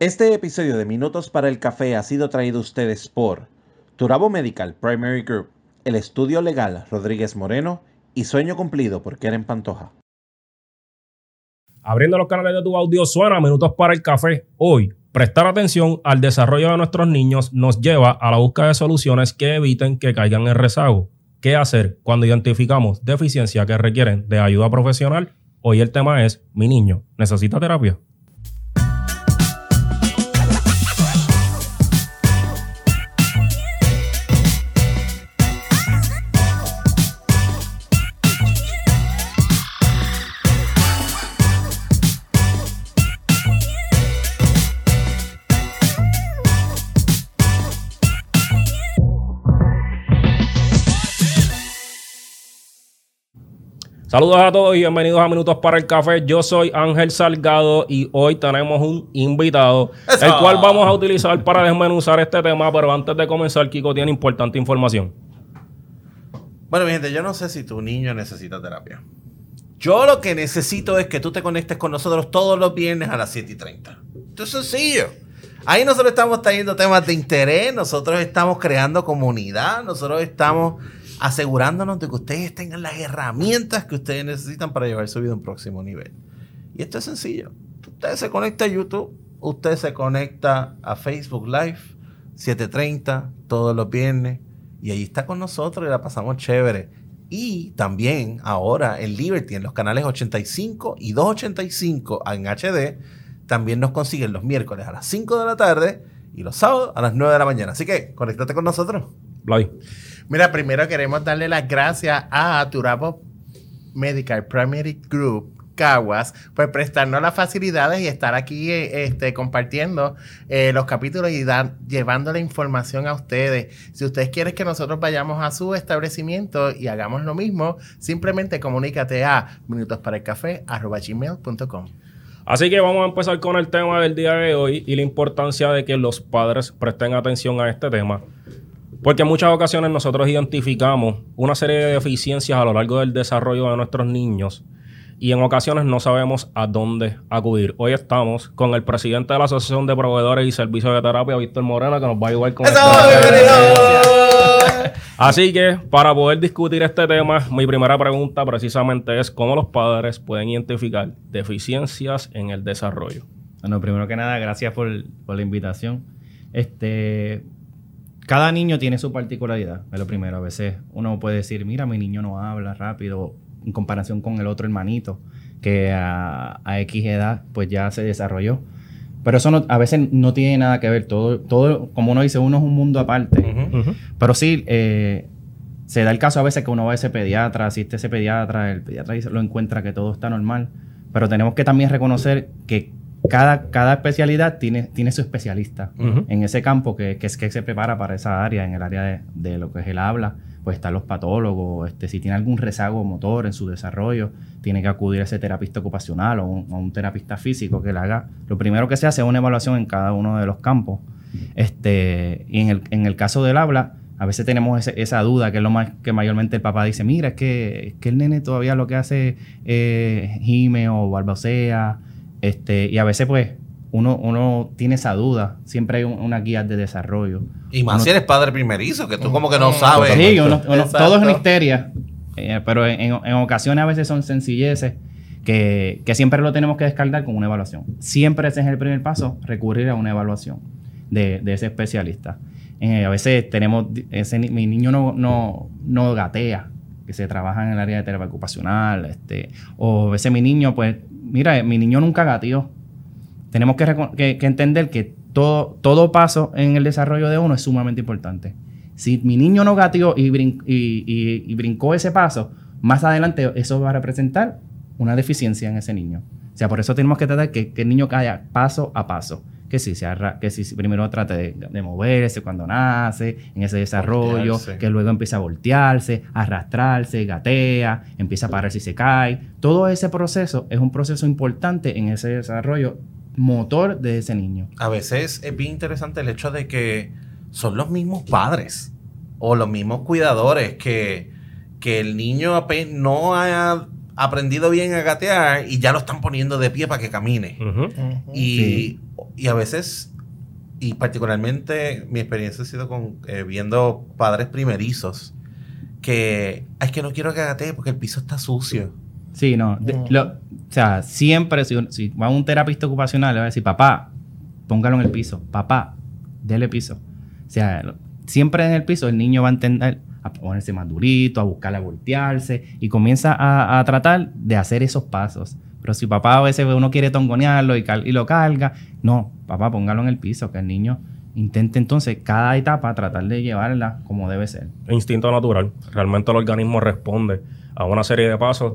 Este episodio de Minutos para el Café ha sido traído a ustedes por Turabo Medical Primary Group, el estudio legal Rodríguez Moreno y Sueño Cumplido por Keren Pantoja. Abriendo los canales de tu audio suena Minutos para el Café. Hoy, prestar atención al desarrollo de nuestros niños nos lleva a la búsqueda de soluciones que eviten que caigan en rezago. ¿Qué hacer cuando identificamos deficiencias que requieren de ayuda profesional? Hoy el tema es, mi niño, ¿necesita terapia? Saludos a todos y bienvenidos a Minutos para el Café. Yo soy Ángel Salgado y hoy tenemos un invitado, el cual vamos a utilizar para desmenuzar este tema. Pero antes de comenzar, Kiko tiene importante información. Bueno, mi gente, yo no sé si tu niño necesita terapia. Yo lo que necesito es que tú te conectes con nosotros todos los viernes a las 7 y 30. Esto es sencillo. Ahí nosotros estamos trayendo temas de interés, nosotros estamos creando comunidad, nosotros estamos asegurándonos de que ustedes tengan las herramientas que ustedes necesitan para llevar su vida a un próximo nivel. Y esto es sencillo. Usted se conecta a YouTube, usted se conecta a Facebook Live, 7.30, todos los viernes, y ahí está con nosotros y la pasamos chévere. Y también ahora en Liberty, en los canales 85 y 285 en HD, también nos consiguen los miércoles a las 5 de la tarde y los sábados a las 9 de la mañana. Así que conéctate con nosotros. Bye. Mira, primero queremos darle las gracias a Turabo Medical Primary Group. Caguas, por prestarnos las facilidades y estar aquí eh, este, compartiendo eh, los capítulos y dar, llevando la información a ustedes. Si ustedes quieren que nosotros vayamos a su establecimiento y hagamos lo mismo, simplemente comunícate a minutosparaelcafé.com. Así que vamos a empezar con el tema del día de hoy y la importancia de que los padres presten atención a este tema. Porque en muchas ocasiones nosotros identificamos una serie de deficiencias a lo largo del desarrollo de nuestros niños y en ocasiones no sabemos a dónde acudir. Hoy estamos con el presidente de la Asociación de Proveedores y Servicios de Terapia, Víctor Morena, que nos va a ayudar con esto. Así que para poder discutir este tema, mi primera pregunta precisamente es cómo los padres pueden identificar deficiencias en el desarrollo. Bueno, primero que nada, gracias por, por la invitación. Este, cada niño tiene su particularidad, es lo primero. A veces uno puede decir, mira, mi niño no habla rápido en comparación con el otro hermanito que a, X edad pues ya se desarrolló. Pero eso a veces no tiene nada que ver. Todo, todo, como uno dice, uno es un mundo aparte. Pero sí, eh, se da el caso a veces que uno va a ese pediatra, asiste a ese pediatra, el pediatra lo encuentra que todo está normal. Pero tenemos que también reconocer que cada, cada especialidad tiene, tiene su especialista en ese campo que, es que se prepara para esa área, en el área de, lo que es el habla, pues están los patólogos, este, si tiene algún rezago motor en su desarrollo, tiene que acudir a ese terapista ocupacional o un, un terapista físico que le haga. Lo primero que se hace es una evaluación en cada uno de los campos. Este, y en el, en el caso del habla, a veces tenemos esa duda, que es lo más que mayormente el papá dice, mira, es que, que el nene todavía lo que hace es gime o balbucea este, y a veces, pues, uno, uno tiene esa duda. Siempre hay una guía de desarrollo. Y más si eres padre primerizo, que tú como que no sabes. Sí, todo es una histeria. Eh, pero en, ocasiones a veces son sencilleces que, siempre lo tenemos que descargar con una evaluación. Siempre ese es el primer paso, recurrir a una evaluación de, ese especialista. Eh, a veces tenemos, ese, mi niño no, no, no gatea, que se trabaja en el área de terapia ocupacional, este, o a veces mi niño pues mira, mi niño nunca gateó. Tenemos que, entender que todo, paso en el desarrollo de uno es sumamente importante. Si mi niño no gateó y, y, brincó ese paso, más adelante eso va a representar una deficiencia en ese niño. O sea, por eso tenemos que tratar que el niño caiga paso a paso que si, se que si primero trate de, moverse cuando nace, en ese desarrollo, que luego empieza a voltearse, arrastrarse, gatea, empieza a parar si se cae. Todo ese proceso es un proceso importante en ese desarrollo motor de ese niño. A veces es bien interesante el hecho de que son los mismos padres o los mismos cuidadores que, que el niño no haya aprendido bien a gatear y ya lo están poniendo de pie para que camine. Y, Sí. Y a veces, y particularmente mi experiencia ha sido con eh, viendo padres primerizos que "Ay, es que no quiero que gatee porque el piso está sucio. Sí, no. de- Mm. lo- o sea, siempre, si, si va a un terapista ocupacional, le va a decir, papá, póngalo en el piso. Papá, dele piso. O sea, lo- siempre en el piso el niño va a entender a ponerse más durito, a buscar a voltearse y comienza a, a tratar de hacer esos pasos. Pero si papá a veces uno quiere tongonearlo y, cal- y lo carga, no, papá, póngalo en el piso, que el niño intente entonces cada etapa tratar de llevarla como debe ser. instinto natural. Realmente el organismo responde a una serie de pasos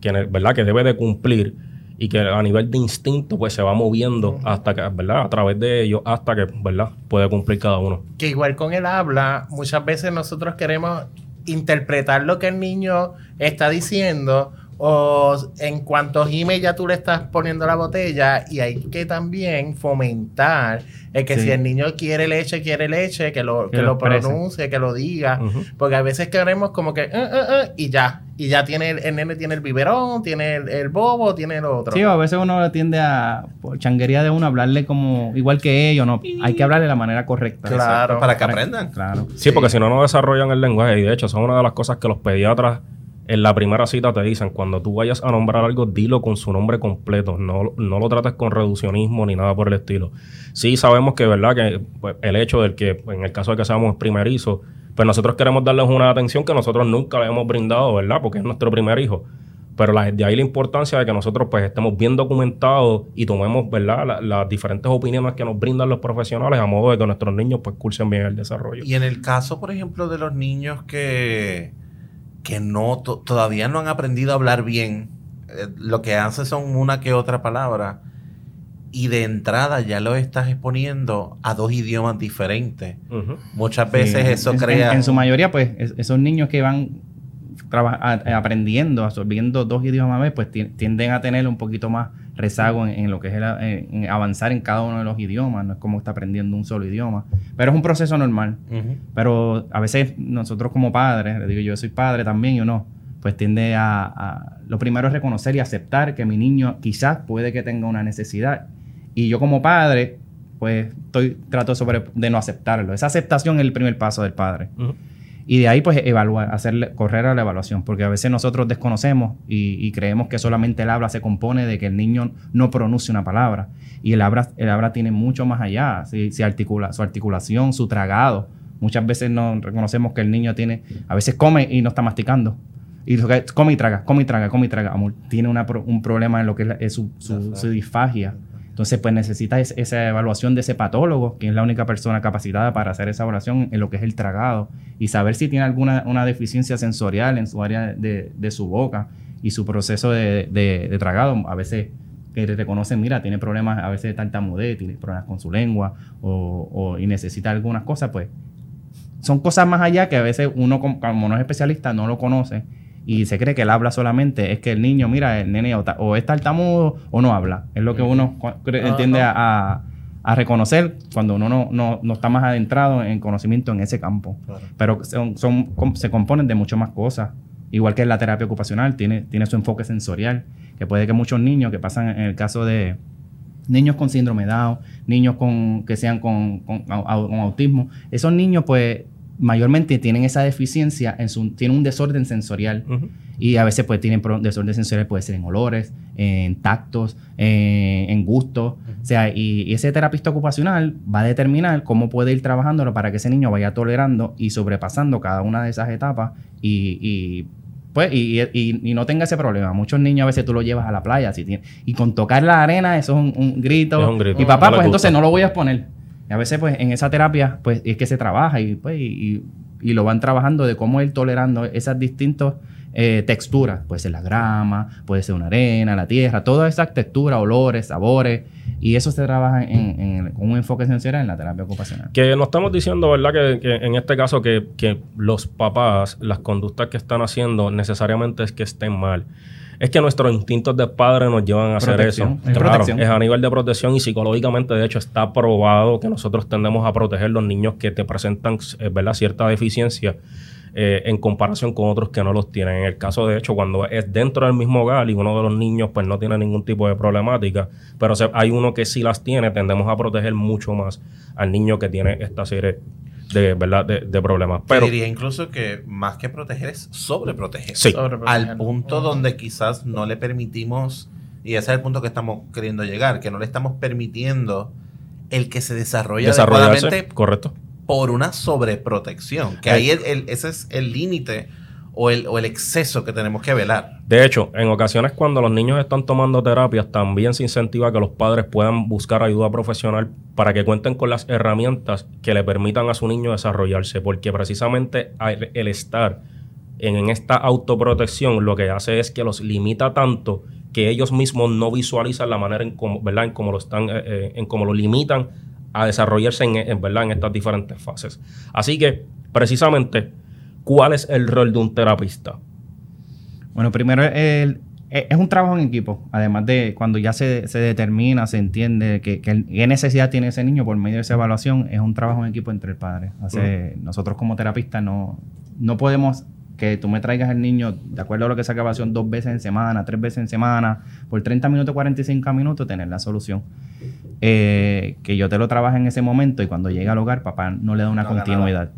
que, ¿verdad? que debe de cumplir y que a nivel de instinto pues se va moviendo hasta que, ¿verdad? A través de ellos hasta que, ¿verdad? Puede cumplir cada uno. que igual con el habla, muchas veces nosotros queremos interpretar lo que el niño está diciendo o en cuanto gime ya tú le estás poniendo la botella y hay que también fomentar el que Sí. si el niño quiere leche, quiere leche, que lo, que Que lo pronuncie, que lo diga, porque a veces queremos como que "Uh, uh, uh", y ya, y ya tiene el, el nene tiene el biberón, tiene el, el bobo, tiene el otro. Sí, o a veces uno tiende a, por changuería de uno, hablarle como igual que ellos, ¿no? Hay que hablarle de la manera correcta. Claro. Para que aprendan. Claro. Sí, porque si no, no desarrollan el lenguaje. Y de hecho, son una de las cosas que los pediatras en la primera cita te dicen. Cuando tú vayas a nombrar algo, dilo con su nombre completo. No, no lo trates con reduccionismo ni nada por el estilo. Sí sabemos que, ¿verdad? Que pues, el hecho del que, en el caso de que seamos primerizos, pues nosotros queremos darles una atención que nosotros nunca le hemos brindado, ¿verdad? Porque es nuestro primer hijo. Pero de ahí la importancia de que nosotros pues estemos bien documentados y tomemos, ¿verdad? La- las diferentes opiniones que nos brindan los profesionales a modo de que nuestros niños pues cursen bien el desarrollo. Y en el caso, por ejemplo, de los niños que, que no to- todavía no han aprendido a hablar bien, eh, lo que hacen son una que otra palabra, y de entrada ya lo estás exponiendo a dos idiomas diferentes. Muchas veces Sí, eso en- crea... En, en su mayoría, pues, es- esos niños que van a- a- aprendiendo, absorbiendo dos idiomas a la vez, pues ti- tienden a tener un poquito más rezago en, en lo que es el en- avanzar en cada uno de los idiomas. No es como está aprendiendo un solo idioma. Pero es un proceso normal. Ujú. Pero a veces nosotros como padres, le digo yo soy padre también y uno, pues tiende a, a- Lo primero es reconocer y aceptar que mi niño quizás puede que tenga una necesidad. Y yo como padre, pues estoy, trato sobre, de no aceptarlo. Esa aceptación es el primer paso del padre. Ujú. Y de ahí, pues, evaluar, hacerle, correr a la evaluación, porque a veces nosotros desconocemos y, y creemos que solamente el habla se compone de que el niño no pronuncie una palabra. Y el habla, el habla tiene mucho más allá, si, si articula, su articulación, su tragado. Muchas veces no reconocemos que el niño tiene, a veces come y no está masticando. Y lo que- come y traga, come y traga, come y traga. Amor, tiene una un problema en lo que es, la- es su, su- su disfagia. Entonces, pues necesita es- esa evaluación de ese patólogo, que es la única persona capacitada para hacer esa evaluación en lo que es el tragado y saber si tiene alguna una deficiencia sensorial en su área de, de su boca y su proceso de, de- tragado. A veces que le reconocen, mira, tiene problemas a veces de tartamudez, tiene problemas con su lengua o, o- y necesita algunas cosas, pues son cosas más allá que a veces uno como no es especialista no lo conoce y se cree que él habla solamente. Es que el niño, mira, el nene o, ta- o es tartamudo o no habla. Es lo que uno entiende a, a- a reconocer cuando uno no, no- no está más adentrado en conocimiento en ese campo. Pero son, son- se componen de mucho más cosas. Igual que la terapia ocupacional, tiene, tiene su enfoque sensorial, que puede que muchos niños que pasan en el caso de niños con síndrome de Down, niños con, que sean con, con autismo, esos niños pues mayormente tienen esa deficiencia, en su, tienen un desorden sensorial y a veces pues tienen desorden sensorial, puede ser en olores, en tactos, en, en gustos. O sea, y, y ese terapista ocupacional va a determinar cómo puede ir trabajándolo para que ese niño vaya tolerando y sobrepasando cada una de esas etapas y, y, pues y, y- y no tenga ese problema. Muchos niños a veces tú los llevas a la playa si tiene- y con tocar la arena eso es un, un grito. Es un grito. Y papá, No pues entonces no lo voy a exponer. A veces pues en esa terapia pues es que se trabaja y pues y, y- lo van trabajando de cómo ir tolerando esas distintas eh, texturas. Puede ser la grama, puede ser una arena, la tierra, todas esas texturas, olores, sabores. Y eso se trabaja en, en- un enfoque sensorial en la terapia ocupacional. Que no estamos diciendo, ¿verdad? Que, que en este caso que, que los papás, las conductas que están haciendo necesariamente es que estén mal. Es que nuestros instintos de padre nos llevan a hacer eso. es Claro, protección. es a nivel de protección y psicológicamente, de hecho, está probado que nosotros tendemos a proteger los niños que te presentan eh, ¿verdad? cierta deficiencia eh, en comparación con otros que no los tienen. En el caso, de hecho, cuando es dentro del mismo hogar y uno de los niños pues no tiene ningún tipo de problemática, pero se- hay uno que sí las tiene, tendemos a proteger mucho más al niño que tiene esta serie de, ¿verdad? de, de problemas. Pero diría incluso que más que proteger es sobreproteger. Sí. Sobreproteger. Al punto donde quizás no le permitimos, y ese es el punto que estamos queriendo llegar, que no le estamos permitiendo el que se adecuadamente correcto. por una sobreprotección. Que ahí el- el- ese es el límite o el, exceso que tenemos que velar. De hecho, en ocasiones cuando los niños están tomando terapias, también se incentiva que los padres puedan buscar ayuda profesional para que cuenten con las herramientas que le permitan a su niño desarrollarse, porque precisamente el estar en, esta autoprotección lo que hace es que los limita tanto que ellos mismos no visualizan la manera en cómo. En cómo lo están, eh, eh, en cómo lo limitan a desarrollarse en, en estas diferentes fases. Así que, precisamente, ¿cuál es el rol de un terapista? Bueno, primero el- e- es un trabajo en equipo. Además de cuando ya se, se determina, se entiende que, qué necesidad tiene ese niño por medio de esa evaluación, es un trabajo en equipo entre el padre. Hace- Nosotros como terapistas no, no podemos que tú me traigas el niño, de acuerdo a lo que esa evaluación, dos veces en semana, tres veces en semana, por 30 minutos, 45 minutos, tener la solución. Eh, que yo te lo trabaje en ese momento y cuando llegue al hogar, papá no le da una No continuidad.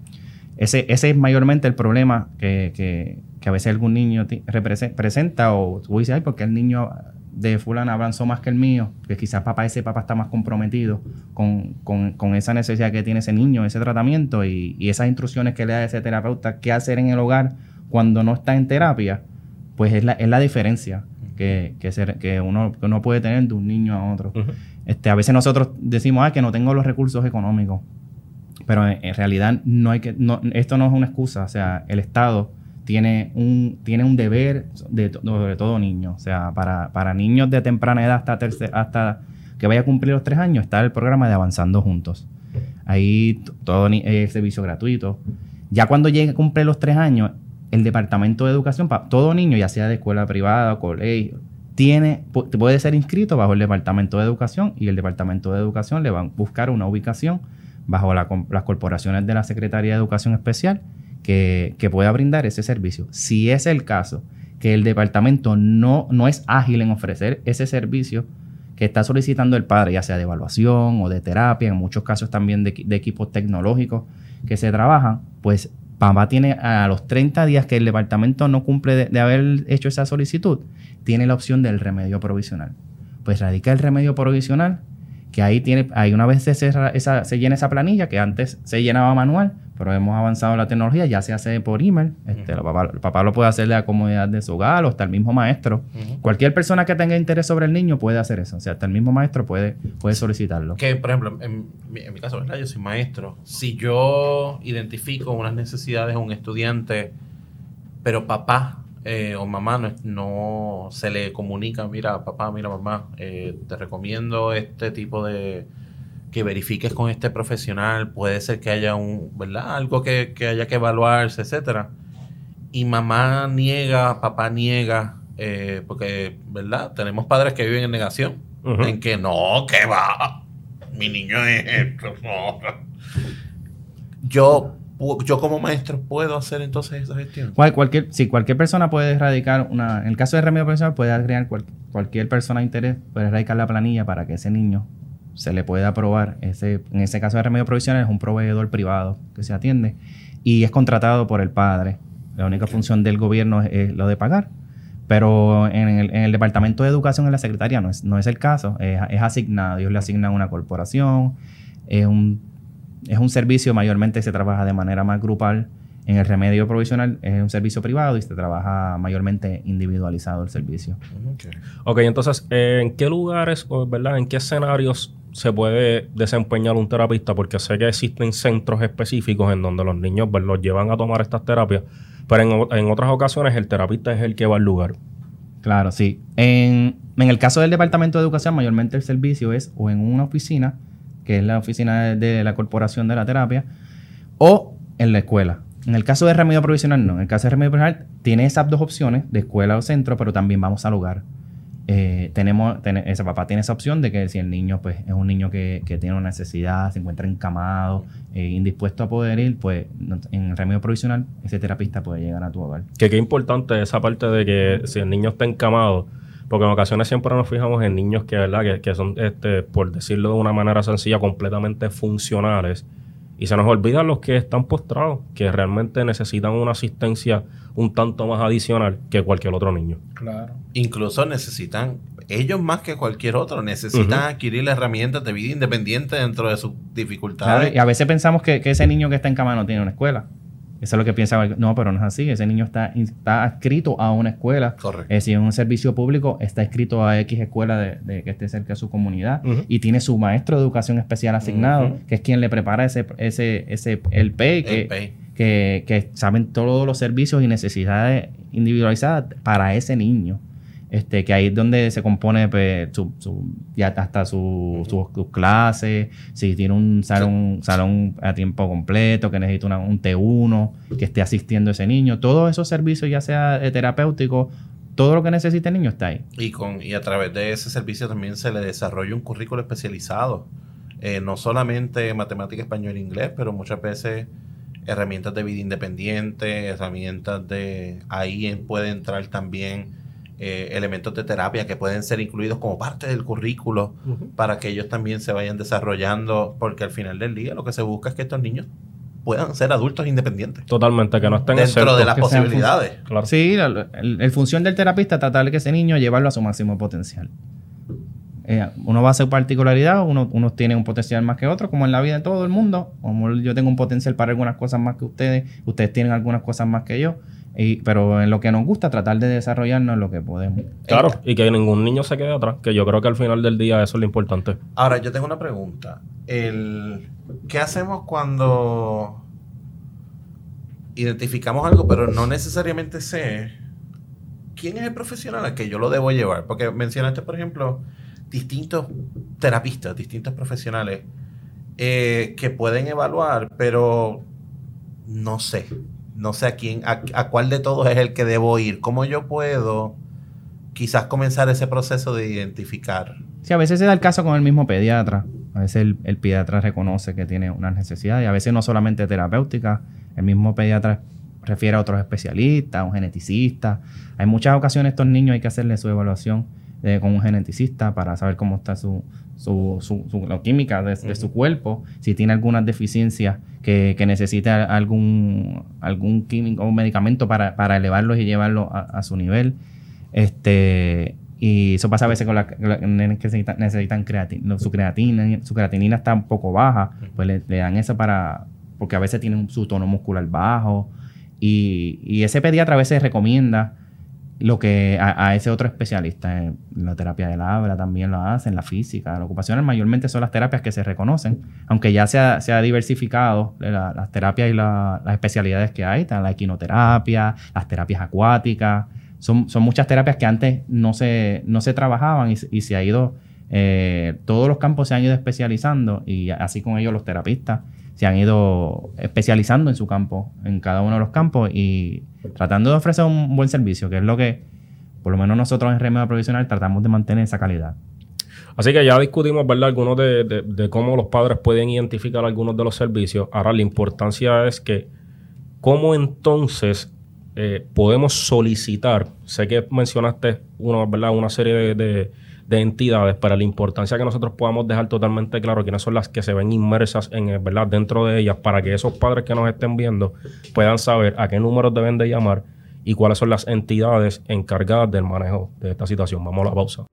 Ese, ese es mayormente el problema que, que- que a veces algún niño presenta o tú dices, ay, porque el niño de fulana avanzó más que el mío, que quizás papá, ese papá está más comprometido con, con- con esa necesidad que tiene ese niño, ese tratamiento y, y esas instrucciones que le da ese terapeuta, qué hacer en el hogar cuando no está en terapia, pues es la, es la diferencia que, que, se- que uno, que uno puede tener de un niño a otro. Este, a veces nosotros decimos ah, que no tengo los recursos económicos, pero en, realidad no hay que, no, esto no es una excusa. O sea, el Estado tiene un, tiene un deber de, sobre todo niños. O sea, para, para niños de temprana edad hasta, terce- hasta que vaya a cumplir los tres años está el programa de Avanzando Juntos. Ahí todo es servicio gratuito. Ya cuando llegue a cumplir los tres años, el Departamento de Educación, para todo niño, ya sea de escuela privada o colegio, tiene, pu- puede ser inscrito bajo el Departamento de Educación y el Departamento de Educación le va a buscar una ubicación bajo las corporaciones de la Secretaría de Educación Especial que, que pueda brindar ese servicio. Si es el caso que el departamento no, no es ágil en ofrecer ese servicio que está solicitando el padre, ya sea de evaluación o de terapia, en muchos casos también de, de equipos tecnológicos que se trabajan, pues papá tiene a los 30 días que el departamento no cumple de haber hecho esa solicitud, tiene la opción del remedio provisional. Pues radica el remedio provisional, que ahí tiene, ahí una vez se, cerra esa, se llena esa planilla, que antes se llenaba manual, pero hemos avanzado en la tecnología, ya se hace por email, este, el, papá, el papá lo puede hacer de la comodidad de su hogar o hasta el mismo maestro. Cualquier persona que tenga interés sobre el niño puede hacer eso, o sea, hasta el mismo maestro puede, puede solicitarlo. Que, por ejemplo, en mi, en mi caso, ¿verdad? Yo soy maestro. Si yo identifico unas necesidades de un estudiante, pero papá eh, o mamá no, no se le comunica, mira, papá, mira, mamá, eh, te recomiendo este tipo de que verifiques con este profesional, puede ser que haya un, ¿verdad? Algo que, que haya que evaluarse, etcétera. Y mamá niega, papá niega, eh, porque, ¿verdad? Tenemos padres que viven en negación, en que no, que va, mi niño es esto, no. Yo, yo como maestro puedo hacer entonces esa gestión. Cual- cualquier, sí, cualquier persona puede erradicar una. En el caso de remedio profesional, puede agregar cual- cualquier persona de interés, puede erradicar la planilla para que ese niño se le pueda aprobar. Ese, en ese caso de remedio provisional es un proveedor privado que se atiende y es contratado por el padre. La única función del gobierno es, es lo de pagar. Pero en el, en el Departamento de Educación en la Secretaría no es, no es el caso, es, es asignado. Ellos le asignan una corporación, es un es un servicio, mayormente se trabaja de manera más grupal. En el remedio provisional es un servicio privado y se trabaja mayormente individualizado el servicio. Ok, entonces, eh, ¿en qué lugares o verdad, en qué escenarios se puede desempeñar un terapista? Porque sé que existen centros específicos en donde los niños pues, los llevan a tomar estas terapias, pero en, en otras ocasiones el terapista es el que va al lugar. Claro, sí. En, en el caso del Departamento de Educación, mayormente el servicio es o en una oficina, que es la oficina de, la Corporación de la Terapia, o en la escuela. En el caso de remedio provisional, no. En el caso de remedio provisional, tiene esas dos opciones, de escuela o centro, pero también vamos al hogar. Eh, tenemos, ten- ese papá tiene esa opción de que si el niño pues, es un niño que, que tiene una necesidad, se encuentra encamado, eh, indispuesto a poder ir, pues en el remedio provisional, ese terapista puede llegar a tu hogar. Que qué importante esa parte de que si el niño está encamado, porque en ocasiones siempre nos fijamos en niños que, ¿verdad? que, que son, este, por decirlo de una manera sencilla, completamente funcionales. Y se nos olvidan los que están postrados, que realmente necesitan una asistencia un tanto más adicional que cualquier otro niño. Claro. Incluso necesitan, ellos más que cualquier otro, necesitan adquirir herramientas de vida independiente dentro de sus Claro, dificultades. y a veces pensamos que, que ese niño que está encamado no tiene una escuela. Eso es lo que piensa. No, pero no es así. Ese niño está, está adscrito a una escuela. Correcto. Eh, si es un servicio público, está inscrito a X escuela de, de que esté cerca de su comunidad y tiene su maestro de educación especial asignado, que es quien le prepara ese, ese, ese el PEI, que. Que, que saben todos los servicios y necesidades individualizadas para ese niño. Este, que ahí es donde se compone pues, su, su- ya hasta su, su- sus clases, si tiene un salón, salón a tiempo completo, que necesita una- un T1, que esté asistiendo a ese niño, todos esos servicios, ya sea terapéutico, todo lo que necesite el niño está ahí. Y, con, y a través de ese servicio también se le desarrolla un currículo especializado. Eh, no solamente matemática, español e inglés, pero muchas veces herramientas de vida independiente, herramientas de... Ahí puede entrar también eh, elementos de terapia que pueden ser incluidos como parte del currículo para que ellos también se vayan desarrollando, porque al final del día lo que se busca es que estos niños puedan ser adultos independientes. Totalmente, que no estén Dentro de las posibilidades. Claro. Sí, la, el, el función del terapista es tratar de que ese niño llevarlo a su máximo potencial. Eh, uno va a su particularidad, uno, unos tienen un potencial más que otro, como en la vida de todo el mundo. Como yo tengo un potencial para algunas cosas más que ustedes, ustedes tienen algunas cosas más que yo. Y, pero en lo que nos gusta, tratar de desarrollarnos lo que podemos. Claro, y que ningún niño se quede atrás, que yo creo que al final del día eso es lo importante. Ahora, yo tengo una pregunta. El, ¿Qué hacemos cuando identificamos algo, pero no necesariamente sé quién es el profesional al que yo lo debo llevar? Porque mencionaste, por ejemplo, distintos terapistas, distintos profesionales eh, que pueden evaluar, pero no sé. No sé a quién, a, a cuál de todos es el que debo ir. ¿Cómo yo puedo quizás comenzar ese proceso de identificar? Sí, a veces se da el caso con el mismo pediatra. A veces el, el pediatra reconoce que tiene una necesidad y a veces no solamente terapéutica, el mismo pediatra refiere a otros especialistas, a un geneticista. Hay muchas ocasiones estos niños hay que hacerle su evaluación eh, con un geneticista para saber cómo está su, su, su- su- la química de, de su cuerpo, si tiene algunas deficiencias que, que necesita algún, algún químico o medicamento para, para elevarlos y llevarlos a, a su nivel. Este, y eso pasa a veces con las la, que necesitan, necesitan creati- no, su creatina, su creatinina está un poco baja, pues le, le dan eso para, porque a veces tienen su tono muscular bajo. Y, y ese pediatra a veces recomienda lo que a, ese otro especialista. En la terapia del habla también lo hacen, la física, la ocupacional, mayormente son las terapias que se reconocen, aunque ya se ha, diversificado la- las terapias y la- las especialidades que hay, está la equinoterapia, las terapias acuáticas, son, son muchas terapias que antes no se, no se trabajaban y, y se ha ido, eh, todos los campos se han ido especializando y así con ellos los terapistas se han ido especializando en su campo, en cada uno de los campos y tratando de ofrecer un buen servicio, que es lo que por lo menos nosotros en Remedio Provisional tratamos de mantener esa calidad. Así que ya discutimos, ¿verdad? Algunos de, cómo los padres pueden identificar algunos de los servicios. Ahora, la importancia es que, ¿cómo entonces eh, podemos solicitar? Sé que mencionaste uno, ¿verdad? una serie de- de entidades, pero la importancia que nosotros podamos dejar totalmente claro quiénes son las que se ven inmersas en, eh, ¿verdad? dentro de ellas, para que esos padres que nos estén viendo puedan saber a qué números deben de llamar y cuáles son las entidades encargadas del manejo de esta situación. Vamos a la pausa.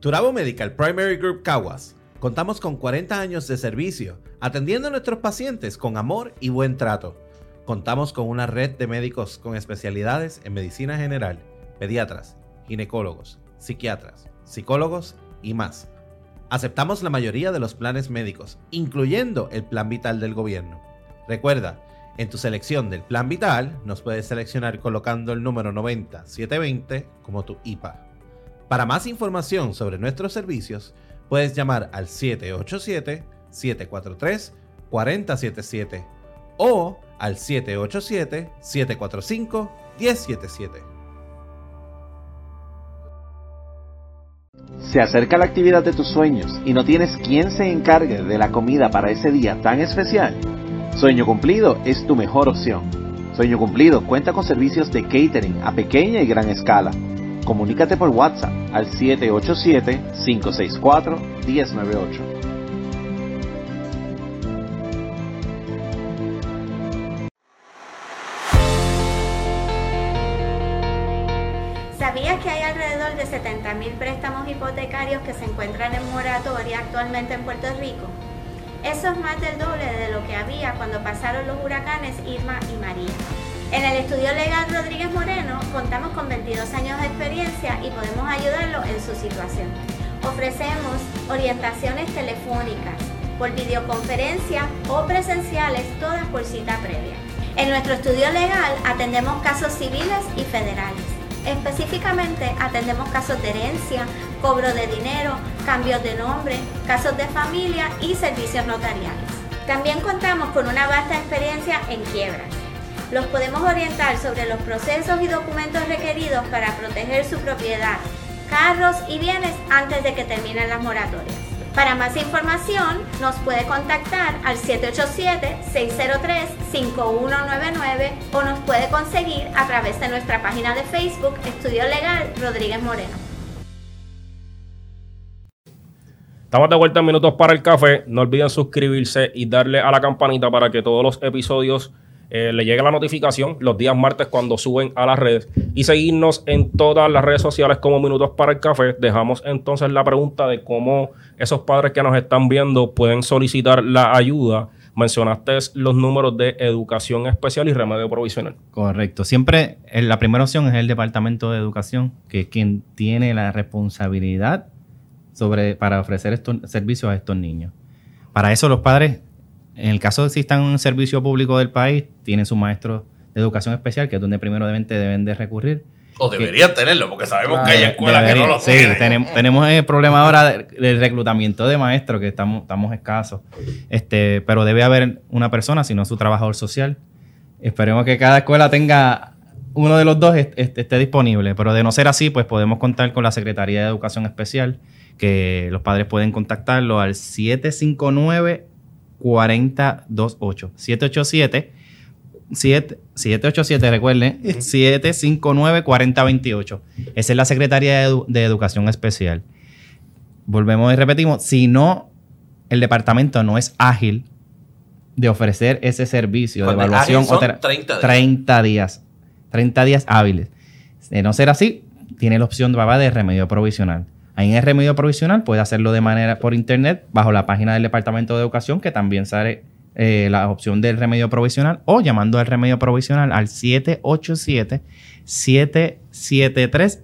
Turabo Medical Primary Group Caguas. Contamos con 40 años de servicio, atendiendo a nuestros pacientes con amor y buen trato. Contamos con una red de médicos con especialidades en medicina general, pediatras, ginecólogos, psiquiatras, psicólogos y más. Aceptamos la mayoría de los planes médicos, incluyendo el plan vital del gobierno. Recuerda, en tu selección del plan vital nos puedes seleccionar colocando el número 90720 como tu IPA. Para más información sobre nuestros servicios, puedes llamar al 787-743-4077 o al 787-745-1077. Se acerca la actividad de tus sueños y no tienes quien se encargue de la comida para ese día tan especial. Sueño Cumplido es tu mejor opción. Sueño Cumplido cuenta con servicios de catering a pequeña y gran escala. Comunícate por WhatsApp al 787-564-1098. ¿Sabías que hay alrededor de 70.000 préstamos hipotecarios que se encuentran en moratoria actualmente en Puerto Rico? Eso es más del doble de lo que había cuando pasaron los huracanes Irma y María. En el estudio legal Rodríguez Moreno contamos con 22 años de experiencia y podemos ayudarlo en su situación. Ofrecemos orientaciones telefónicas, por videoconferencia o presenciales, todas por cita previa. En nuestro estudio legal atendemos casos civiles y federales. Específicamente atendemos casos de herencia, cobro de dinero, cambios de nombre, casos de familia y servicios notariales. También contamos con una vasta experiencia en quiebras. Los podemos orientar sobre los procesos y documentos requeridos para proteger su propiedad, carros y bienes antes de que terminen las moratorias. Para más información nos puede contactar al 787-603-5199 o nos puede conseguir a través de nuestra página de Facebook Estudio Legal Rodríguez Moreno. Estamos de vuelta en Minutos para el Café. No olviden suscribirse y darle a la campanita para que todos los episodios eh, le llegue la notificación los días martes cuando suben a las redes. Y seguirnos en todas las redes sociales como Minutos para el Café. Dejamos entonces la pregunta de cómo esos padres que nos están viendo pueden solicitar la ayuda. Mencionaste los números de educación especial y remedio provisional. Correcto. Siempre eh, la primera opción es el Departamento de Educación, que es quien tiene la responsabilidad sobre, para ofrecer estos servicios a estos niños. Para eso los padres, en el caso de si están en un servicio público del país, tienen su maestro de educación especial, que es donde primero deben, deben de recurrir. O deberían tenerlo, porque sabemos que hay escuelas que no lo sí, tienen. tenemos, tenemos el problema ahora de- del reclutamiento de maestros, que estamos, estamos escasos. Este, pero debe haber una persona, si no su trabajador social. Esperemos que cada escuela tenga uno de los dos est- est- esté disponible. Pero de no ser así, pues podemos contar con la Secretaría de Educación Especial, que los padres pueden contactarlo al 759-4028. 787 7, 787, recuerden, 759-4028. Esa es la Secretaría de, Edu- de Educación Especial. Volvemos y repetimos, si no, el departamento no es ágil de ofrecer ese servicio de Cuando evaluación. ágil son o tera- 30 días. 30 días. 30 días hábiles. De no ser así, tiene la opción de, de remedio provisional. Ahí en el remedio provisional puede hacerlo de manera por internet bajo la página del Departamento de Educación, que también sale eh, la opción del remedio provisional, o llamando al remedio provisional al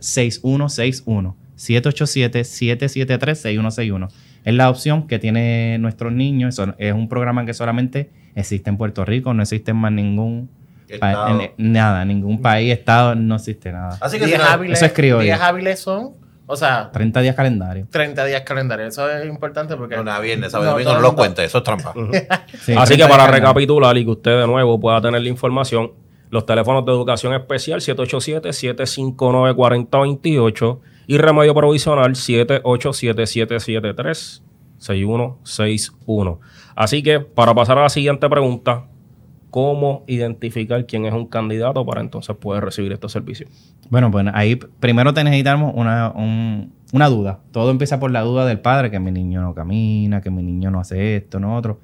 787-773-6161. 787-773-6161. Es la opción que tiene nuestros niños. Eso Es un programa que solamente existe en Puerto Rico, no existe en más ningún Estado. nada, ningún país, estado, no existe nada. Así que si no- hábiles, eso es criollo. días hábiles son, o sea, 30 días calendario. 30 días calendario. Eso es importante porque... no, nada, viernes, sábado, No, domingo, no lo cuente, eso es trampa. Sí, Así 30 que para recapitular y que usted de nuevo pueda tener la información, los teléfonos de educación especial 787-759-4028 y remedio provisional 787-773-6161. Así que para pasar a la siguiente pregunta, ¿cómo identificar quién es un candidato para entonces poder recibir estos servicios? Bueno, pues ahí primero te necesitamos una, un- una duda. Todo empieza por la duda del padre, que mi niño no camina, que mi niño no hace esto, no otro.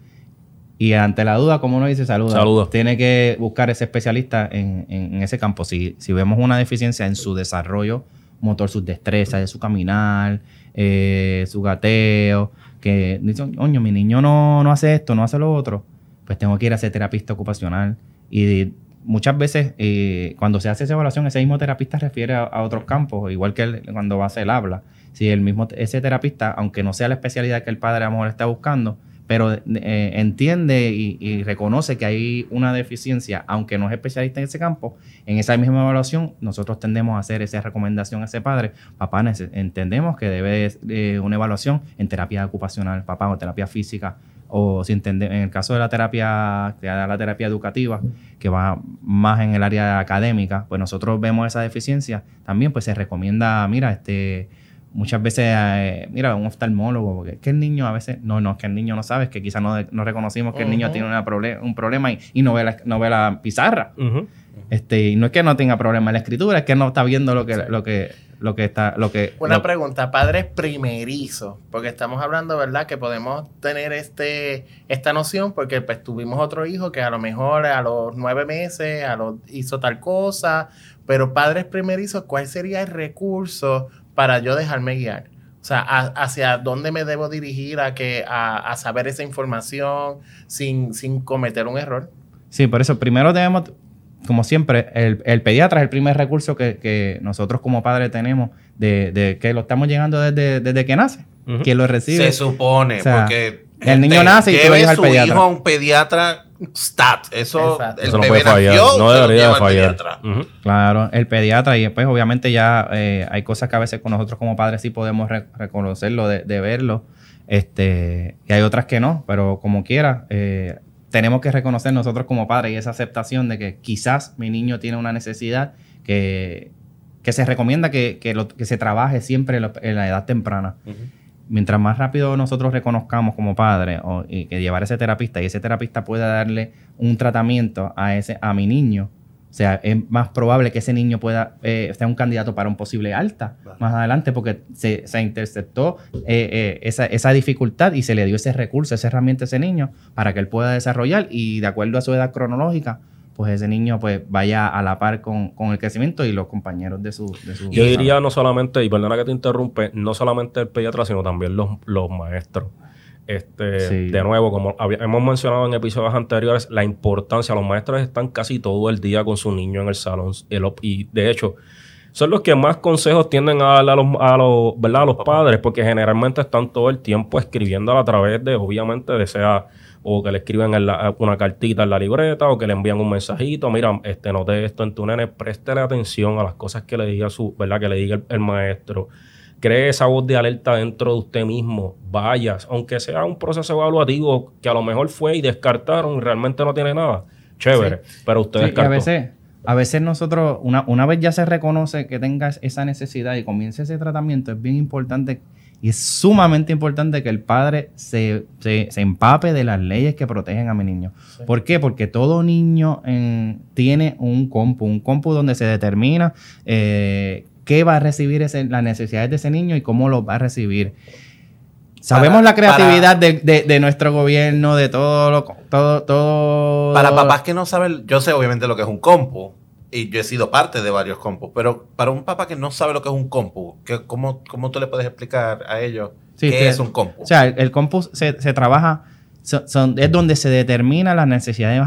Y ante la duda, como uno dice, saluda. Saluda. Tiene que buscar ese especialista en, en- en ese campo. Si, si vemos una deficiencia en su desarrollo motor, sus destrezas, de su caminar, eh, su gateo, que dice, oño, mi niño no, no hace esto, no hace lo otro, pues tengo que ir a ser terapista ocupacional. Y muchas veces, eh, cuando se hace esa evaluación, ese mismo terapista refiere a, otros campos, igual que cuando va a hacer el habla. Si el mismo, ese terapista, aunque no sea la especialidad que el padre a lo mejor está buscando, pero eh, entiende y, y reconoce que hay una deficiencia, aunque no es especialista en ese campo, en esa misma evaluación nosotros tendemos a hacer esa recomendación a ese padre. Papá, entendemos que debe eh, una evaluación en terapia ocupacional, papá, o terapia física, o si entende, en el caso de la terapia, de la terapia educativa, que va más en el área académica, pues nosotros vemos esa deficiencia, también pues se recomienda, mira, este muchas veces, eh, mira, un oftalmólogo, porque es que el niño a veces, no, no, es que el niño no sabe, es que quizás no, no reconocimos que el niño tiene una proble- un problema y, y no, ve la, no ve la pizarra. Este, y no es que no tenga problema en la escritura, es que no está viendo lo que, lo que, lo que está, lo que. Una lo- pregunta, padres primerizos, porque estamos hablando, ¿verdad? Que podemos tener este esta noción porque pues tuvimos otro hijo que a lo mejor a los nueve meses a los, hizo tal cosa, pero padres primerizos, ¿cuál sería el recurso para yo dejarme guiar? O sea, a- hacia dónde me debo dirigir a que a, a saber esa información sin, sin cometer un error. Sí, por eso primero debemos, como siempre, el, el pediatra es el primer recurso que, que nosotros como padres tenemos de, de que lo estamos llegando desde, desde que nace. Ujú. Quien lo recibe. Se supone, O sea, porque el niño nace y tú lo llevas al su pediatra. hijo a un pediatra stat. Eso, Exacto. el Eso no bebé puede fallar. nació, No debería lleva de al fallar. Claro, el pediatra y después obviamente ya eh, hay cosas que a veces con nosotros como padres sí podemos re- reconocerlo, de, de verlo, este, y hay otras que no, pero como quiera, eh, tenemos que reconocer nosotros como padres y esa aceptación de que quizás mi niño tiene una necesidad que, que se recomienda que, que lo- que se trabaje siempre en, la edad temprana. Mientras más rápido nosotros reconozcamos como padres o- y que llevar a ese terapista y ese terapista pueda darle un tratamiento a, ese, a mi niño, sea, es más probable que ese niño pueda eh, sea un candidato para un posible alta más adelante porque se, se interceptó eh, eh, esa, esa dificultad y se le dio ese recurso, esa herramienta a ese niño para que él pueda desarrollar y de acuerdo a su edad cronológica, pues ese niño pues vaya a la par con, con el crecimiento y los compañeros de su... De su Yo diría no solamente, y perdona que te interrumpe, no solamente el pediatra, sino también los, los maestros. Este, Sí. De nuevo, como hemos mencionado en episodios anteriores, la importancia, los maestros están casi todo el día con su niño en el salón. El y de hecho, son los que más consejos tienden a darle a los, a los, ¿verdad? a los padres, porque generalmente están todo el tiempo escribiendo a través de, obviamente, de sea o que le escriben en la- una cartita en la libreta o que le envían un mensajito, mira, este noté esto en tu nene, préstele atención a las cosas que le diga su, ¿verdad? Que le diga el, el maestro. Cree esa voz de alerta dentro de usted mismo. Vayas, aunque sea un proceso evaluativo que a lo mejor fue y descartaron y realmente no tiene nada. Chévere, pero usted Sí, descartó. a veces, a veces nosotros, una, una vez ya se reconoce que tengas esa necesidad y comience ese tratamiento, es bien importante y es sumamente importante que el padre se, se- se empape de las leyes que protegen a mi niño. ¿Por qué? Porque todo niño en- tiene un compu, un compu donde se determina eh, qué va a recibir ese- las necesidades de ese niño y cómo lo va a recibir. Sabemos Para- la creatividad de, de- de nuestro gobierno, de todo lo, todo, todo. Para papás que no saben, yo sé obviamente lo que es un compu. Y yo he sido parte de varios compus. Pero para un papá que no sabe lo que es un compu, ¿qué- cómo, ¿cómo tú le puedes explicar a ellos Sí, qué es un compu? O sea, el, el compus se, se trabaja, es donde se determinan las necesidades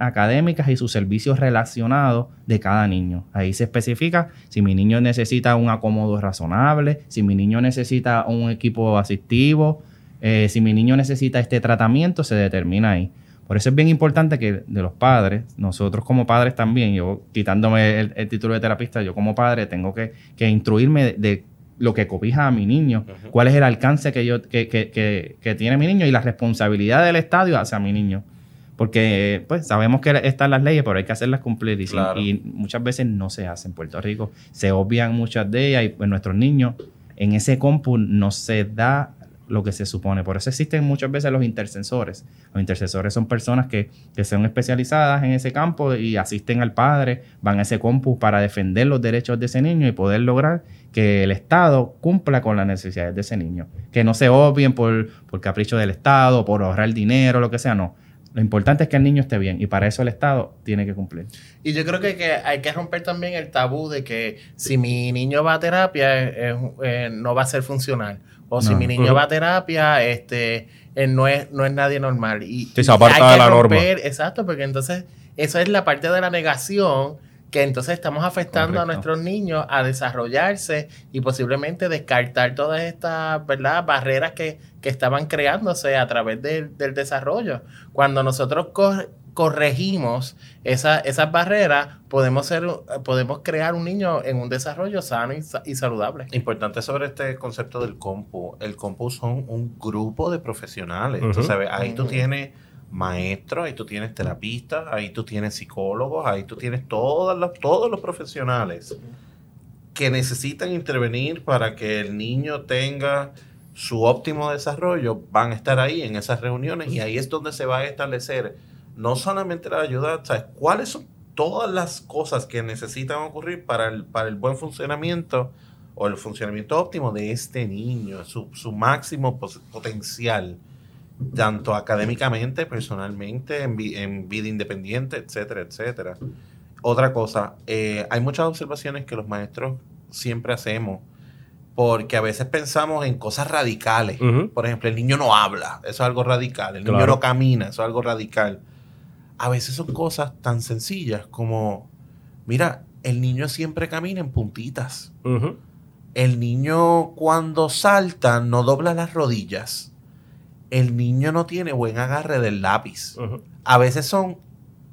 académicas y sus servicios relacionados de cada niño. Ahí se especifica si mi niño necesita un acomodo razonable, si mi niño necesita un equipo asistivo, eh, si mi niño necesita este tratamiento, se determina ahí. Por eso es bien importante que de los padres, nosotros como padres también, yo quitándome el, título de terapista, yo como padre tengo que, que instruirme de lo que cobija a mi niño, cuál es el alcance que, yo, que, que- que- que tiene mi niño y la responsabilidad del estadio hacia mi niño. Porque pues sabemos que están las leyes, pero hay que hacerlas cumplir y, si- Claro. y muchas veces no se hacen. En Puerto Rico se obvian muchas de ellas y pues nuestros niños en ese compu no se da lo que se supone. Por eso existen muchas veces los intercesores. Los intercesores son personas que, que son especializadas en ese campo y asisten al padre, van a ese compu para defender los derechos de ese niño y poder lograr que el Estado cumpla con las necesidades de ese niño. Que no se obvien por, por capricho del Estado, por ahorrar dinero, lo que sea, no. Lo importante es que el niño esté bien y para eso el Estado tiene que cumplir. Y yo creo que, que hay que romper también el tabú de que si mi niño va a terapia eh, eh, no va a ser funcional. O si mi niño va a terapia, este, eh, no, es, no es nadie normal. Y, Sí, se y aparta hay de que la norma. Exacto, porque entonces eso es la parte de la negación que entonces estamos afectando a nuestros niños a desarrollarse y posiblemente descartar todas estas ¿verdad? barreras que, que estaban creándose a través del, del desarrollo. Cuando nosotros co- corregimos esa- esas barreras, podemos, ser, podemos crear un niño en un desarrollo sano y, sa- y saludable. Importante sobre este concepto del compu. El compu son un grupo de profesionales. Ujú. Tú sabes, ahí tú tienes maestros, ahí tú tienes terapistas, ahí tú tienes psicólogos, ahí tú tienes todas las- todos los profesionales que necesitan intervenir para que el niño tenga su óptimo desarrollo, van a estar ahí en esas reuniones y ahí es donde se va a establecer no solamente la ayuda, ¿sabes? ¿Cuáles son todas las cosas que necesitan ocurrir para el, para el buen funcionamiento o el funcionamiento óptimo de este niño, su, su máximo potencial, tanto académicamente, personalmente, en, vi- en vida independiente, etcétera, etcétera. Otra cosa, eh, hay muchas observaciones que los maestros siempre hacemos porque a veces pensamos en cosas radicales. Por ejemplo, el niño no habla, eso es algo radical. El niño no camina, eso es algo radical. A veces son cosas tan sencillas como, mira, el niño siempre camina en puntitas. El niño cuando salta no dobla las rodillas. El niño no tiene buen agarre del lápiz. A veces son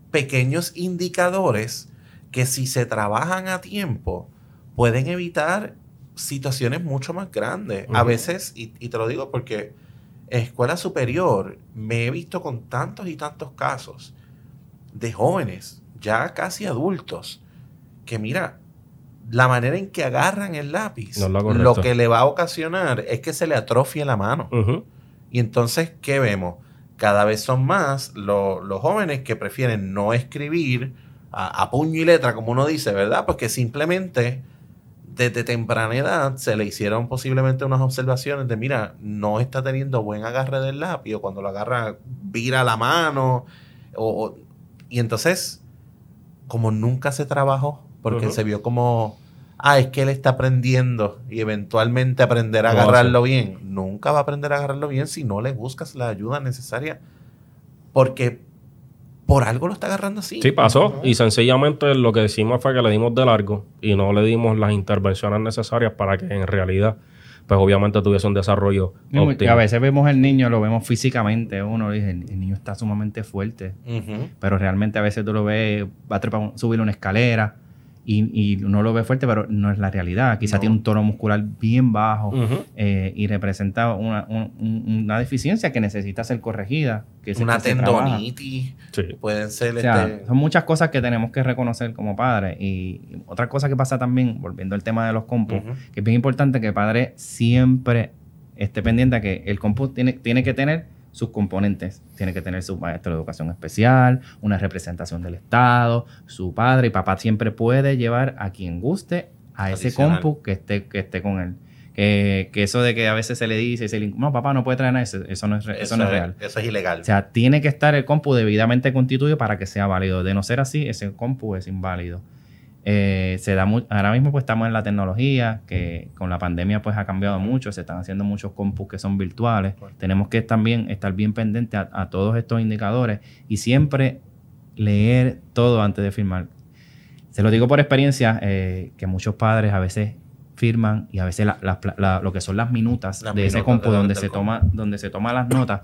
pequeños indicadores que si se trabajan a tiempo pueden evitar situaciones mucho más grandes. A veces, y, y te lo digo porque en escuela superior me he visto con tantos y tantos casos de jóvenes, ya casi adultos, que mira, la manera en que agarran el lápiz, No lo que le va a ocasionar es que se le atrofie la mano. Y entonces, ¿qué vemos? Cada vez son más lo- los jóvenes que prefieren no escribir a, a puño y letra, como uno dice, ¿verdad? Porque simplemente desde temprana edad se le hicieron posiblemente unas observaciones de, mira, no está teniendo buen agarre del lápiz, o cuando lo agarra, vira la mano. o- o- y entonces, como nunca se trabajó, porque se vio como, ah, es que él está aprendiendo y eventualmente aprenderá a agarrarlo bien. Nunca va a aprender a agarrarlo bien si no le buscas la ayuda necesaria, porque por algo lo está agarrando así. Sí, pasó. Y sencillamente lo que decimos fue que le dimos de largo y no le dimos las intervenciones necesarias para que en realidad, pues obviamente tuviese un desarrollo óptimo. a veces vemos el niño, lo vemos físicamente, uno dice, el, niño está sumamente fuerte, pero realmente a veces tú lo ves, va a trepar subir una escalera y, y uno lo ve fuerte, pero no es la realidad. Quizá No. tiene un tono muscular bien bajo eh, y representa una, un- un- una deficiencia que necesita ser corregida. Que Una se tendonitis, Sí. pueden ser... O sea, este, son muchas cosas que tenemos que reconocer como padres. Y otra cosa que pasa también, volviendo al tema de los compus, Ujú. que es bien importante que el padre siempre esté pendiente a que el compus tiene, tiene que tener sus componentes. Tiene que tener su maestro de educación especial, una representación del Estado, su padre y papá siempre puede llevar a quien guste a ese compu que esté, que esté con él. Que, que eso de que a veces se le dice, se le- no, papá no puede traer nada, eso, eso no es, re- eso no es real. Eso es ilegal. O sea, tiene que estar el compu debidamente constituido para que sea válido. De no ser así, ese compu es inválido. Eh, se da ahora mismo pues estamos en la tecnología, que con la pandemia pues ha cambiado mucho, se están haciendo muchos compus que son virtuales. Tenemos que también estar bien pendientes a, a todos estos indicadores y siempre leer todo antes de firmar. Se lo digo por experiencia, eh, que muchos padres a veces firman y a veces la- la- lo que son las minutas Las de ese compu de- donde se, toma, donde se toma las notas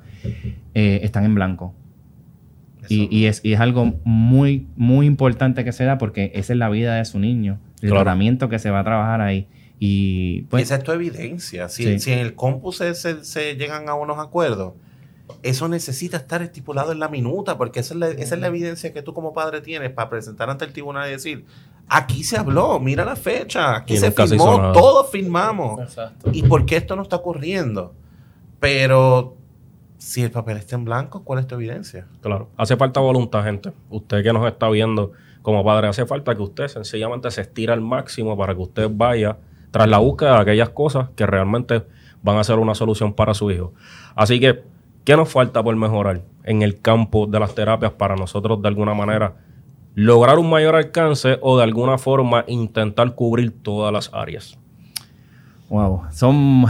eh, están en blanco. Y, es, y es algo muy, muy importante que se da porque esa es la vida de su niño, el Claro. tratamiento que se va a trabajar ahí. Y pues, esa es tu evidencia. Si, Sí. si en el compu se, se- se llegan a unos acuerdos, eso necesita estar estipulado en la minuta, porque esa es la, esa es la evidencia que tú como padre tienes para presentar ante el tribunal y decir, aquí se habló, mira la fecha, aquí Y se firmó, todos firmamos. Exacto. ¿Y por qué esto no está ocurriendo? Pero si el papel está en blanco, ¿cuál es tu evidencia? Claro. Hace falta voluntad, gente. Usted que nos está viendo como padre, hace falta que usted sencillamente se estira al máximo para que usted vaya tras la búsqueda de aquellas cosas que realmente van a ser una solución para su hijo. Así que, ¿qué nos falta por mejorar en el campo de las terapias para nosotros de alguna manera lograr un mayor alcance o de alguna forma intentar cubrir todas las áreas? wow, son,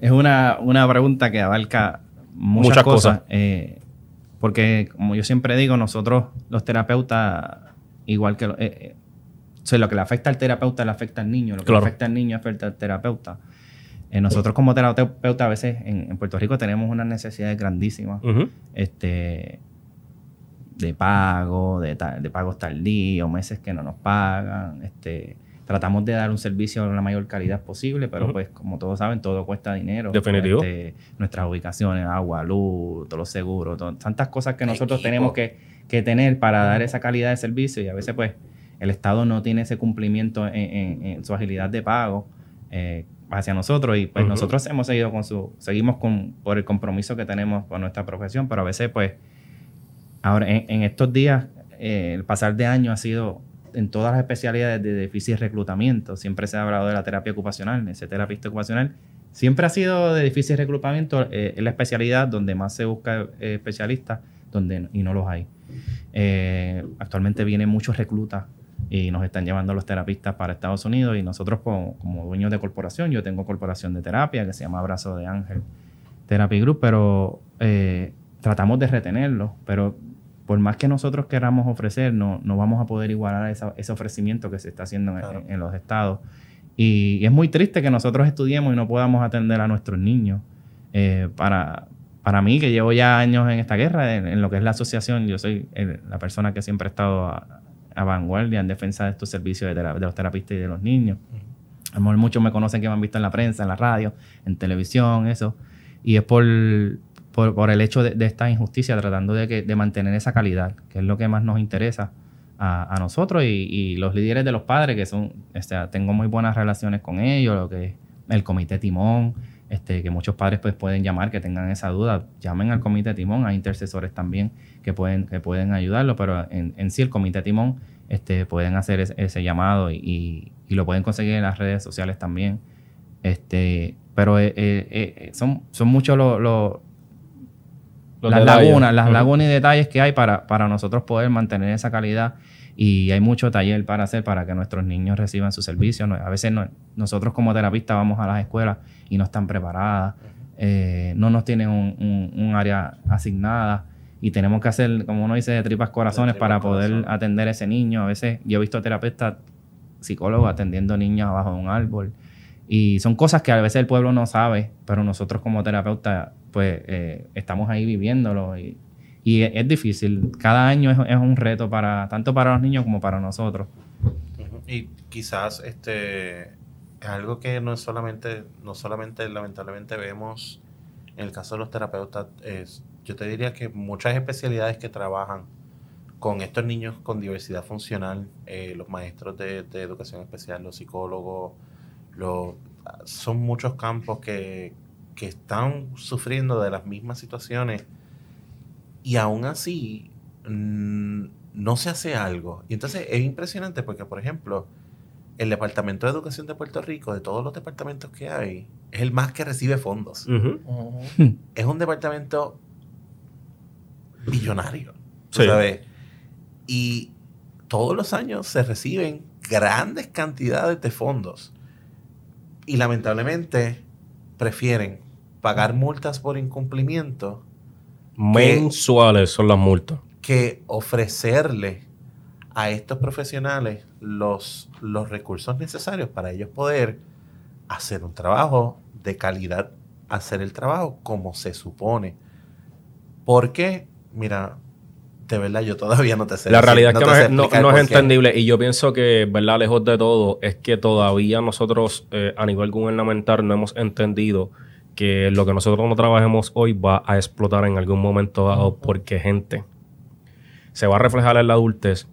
es una, una pregunta que abarca muchas, Muchas cosas. cosas. eh, porque, como yo siempre digo, nosotros los terapeutas, igual que... lo- eh, eh, o sea, lo que le afecta al terapeuta le afecta al niño, lo que Claro. le afecta al niño afecta al terapeuta. Eh, nosotros como terapeutas a veces en, en Puerto Rico tenemos unas necesidades grandísimas. Este, de pago, de, de pagos tardíos, meses que no nos pagan. Este, tratamos de dar un servicio de la mayor calidad posible, pero pues como todos saben, todo cuesta dinero. Definitivo. Este, nuestras ubicaciones, agua, luz, todos los seguros, tantas cosas que nosotros Equipo. tenemos que, que tener para dar esa calidad de servicio y a veces pues el Estado no tiene ese cumplimiento en, en- en su agilidad de pago eh, hacia nosotros y pues nosotros hemos seguido con su, seguimos con, por el compromiso que tenemos con nuestra profesión, pero a veces pues ahora en, en estos días eh, el pasar de año ha sido en todas las especialidades de difícil reclutamiento, siempre se ha hablado de la terapia ocupacional, ese terapista ocupacional siempre ha sido de difícil reclutamiento, eh, es la especialidad donde más se busca eh, especialistas donde, y no los hay. Eh, actualmente vienen muchos reclutas y nos están llevando los terapistas para Estados Unidos y nosotros como, como dueños de corporación, yo tengo corporación de terapia que se llama Abrazo de Ángel Therapy Group, pero eh, tratamos de retenerlos, pero por más que nosotros queramos ofrecer, no, no vamos a poder igualar esa- ese ofrecimiento que se está haciendo en, Claro. en- en los estados. Y, y es muy triste que nosotros estudiemos y no podamos atender a nuestros niños. Eh, para, para mí, que llevo ya años en esta guerra, en, en lo que es la asociación, yo soy el- la persona que siempre ha estado a, a vanguardia en defensa de estos servicios de, de los terapistas y de los niños. A lo mejor muchos me conocen que me han visto en la prensa, en la radio, en televisión, eso. Y es por, por, el hecho de, esta injusticia, tratando de, que, de mantener esa calidad, que es lo que más nos interesa a, nosotros y, los líderes de los padres, que son, este, tengo muy buenas relaciones con ellos, lo que es el comité Timón, este, que muchos padres pues, pueden llamar, que tengan esa duda, llamen al comité Timón, hay intercesores también que pueden, que pueden ayudarlo, pero en, en sí el comité Timón este, pueden hacer ese, llamado y, y- y lo pueden conseguir en las redes sociales también. Este, pero eh, eh, eh, son, son muchos los, los- Los las detalles. lagunas, las lagunas y detalles que hay para, para nosotros poder mantener esa calidad. Y hay mucho taller para hacer para que nuestros niños reciban su servicio. No- A veces no- nosotros como terapistas vamos a las escuelas y no están preparadas, eh, no nos tienen un, un- un área asignada y tenemos que hacer, como uno dice, de tripas corazones tripas para poder corazón. atender a ese niño. A veces yo he visto terapeutas, psicólogos atendiendo niños abajo de un árbol. Y son cosas que a veces el pueblo no sabe, pero nosotros como terapeutas, pues eh, estamos ahí viviéndolo. Y, y es, difícil. Cada año es, es un reto para tanto para los niños como para nosotros. Y quizás este es algo que no es solamente, no solamente lamentablemente vemos en el caso de los terapeutas, es, yo te diría que muchas especialidades que trabajan con estos niños con diversidad funcional, eh, los maestros de, de educación especial, los psicólogos, los, son muchos campos que, que están sufriendo de las mismas situaciones y aún así mm, no se hace algo. Y entonces es impresionante porque, por ejemplo, el Departamento de Educación de Puerto Rico, de todos los departamentos que hay, es el más que recibe fondos. Es un departamento billonario. ¿tú Sí. sabes? Y todos los años se reciben grandes cantidades de fondos. Y lamentablemente prefieren pagar multas por incumplimiento Mensuales son las multas. que ofrecerle a estos profesionales los, los recursos necesarios para ellos poder hacer un trabajo de calidad, hacer el trabajo como se supone. Porque, mira, de verdad yo todavía no te sé. La decir- realidad es que no, es, no- no entendible y yo pienso que, ¿verdad? Lejos de todo, es que todavía nosotros eh, a nivel gubernamental no hemos entendido que lo que nosotros no trabajemos hoy va a explotar en algún momento dado porque gente se va a reflejar en la adultez,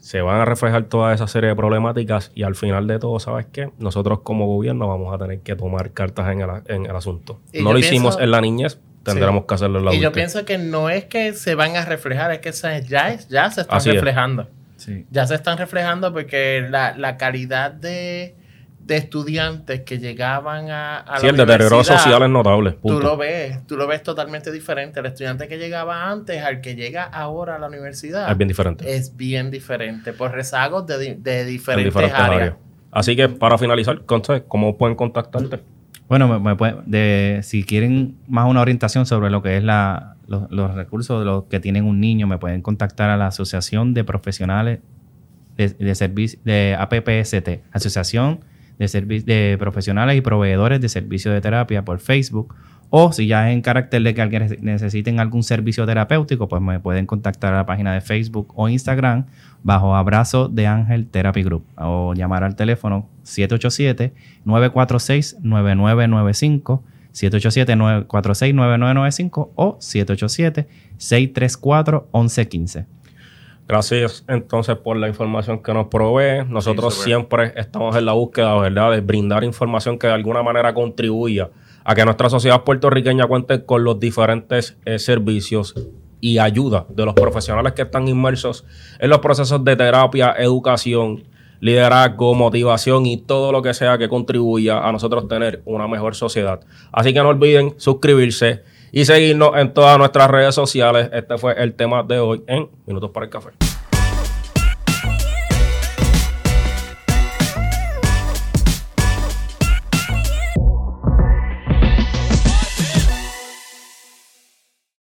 se van a reflejar toda esa serie de problemáticas y al final de todo, ¿sabes qué? Nosotros como gobierno vamos a tener que tomar cartas en el, en el asunto. Y no lo hicimos pienso- en la niñez, tendremos que hacerlo en la Y yo adultez. pienso que no es que se van a reflejar, es que se- ya, es- ya se están Así es. reflejando. Sí. Ya se están reflejando porque la, la calidad de, de estudiantes que llegaban a, a Sí, la el deterioro universidad, social es notable. Tú punto. lo ves, tú lo ves totalmente diferente. El estudiante que llegaba antes al que llega ahora a la universidad Es bien diferente. es bien diferente por rezagos de, de en diferentes, diferentes áreas. áreas. Así que para finalizar, ¿cómo pueden contactarte? Bueno, me- me puede- de, si quieren más una orientación sobre lo que es la, los, los recursos de los que tienen un niño, me pueden contactar a la Asociación de Profesionales de, de Servicio de APPST, Asociación de, Profesionales y Proveedores de Servicios de Terapia por Facebook O si ya es en carácter de que alguien necesiten algún servicio terapéutico, pues me pueden contactar a la página de Facebook o Instagram bajo Abrazo de Ángel Therapy Group o llamar al teléfono 787-946-9995, 787-946-9995 o 787-634-1115. Gracias entonces por la información que nos provee. Nosotros siempre estamos en la búsqueda, ¿verdad?, de brindar información que de alguna manera contribuya a que nuestra sociedad puertorriqueña cuente con los diferentes eh, servicios y ayuda de los profesionales que están inmersos en los procesos de terapia, educación, liderazgo, motivación y todo lo que sea que contribuya a nosotros tener una mejor sociedad. Así que no olviden suscribirse y seguirnos en todas nuestras redes sociales. Este fue el tema de hoy en Minutos para el Café.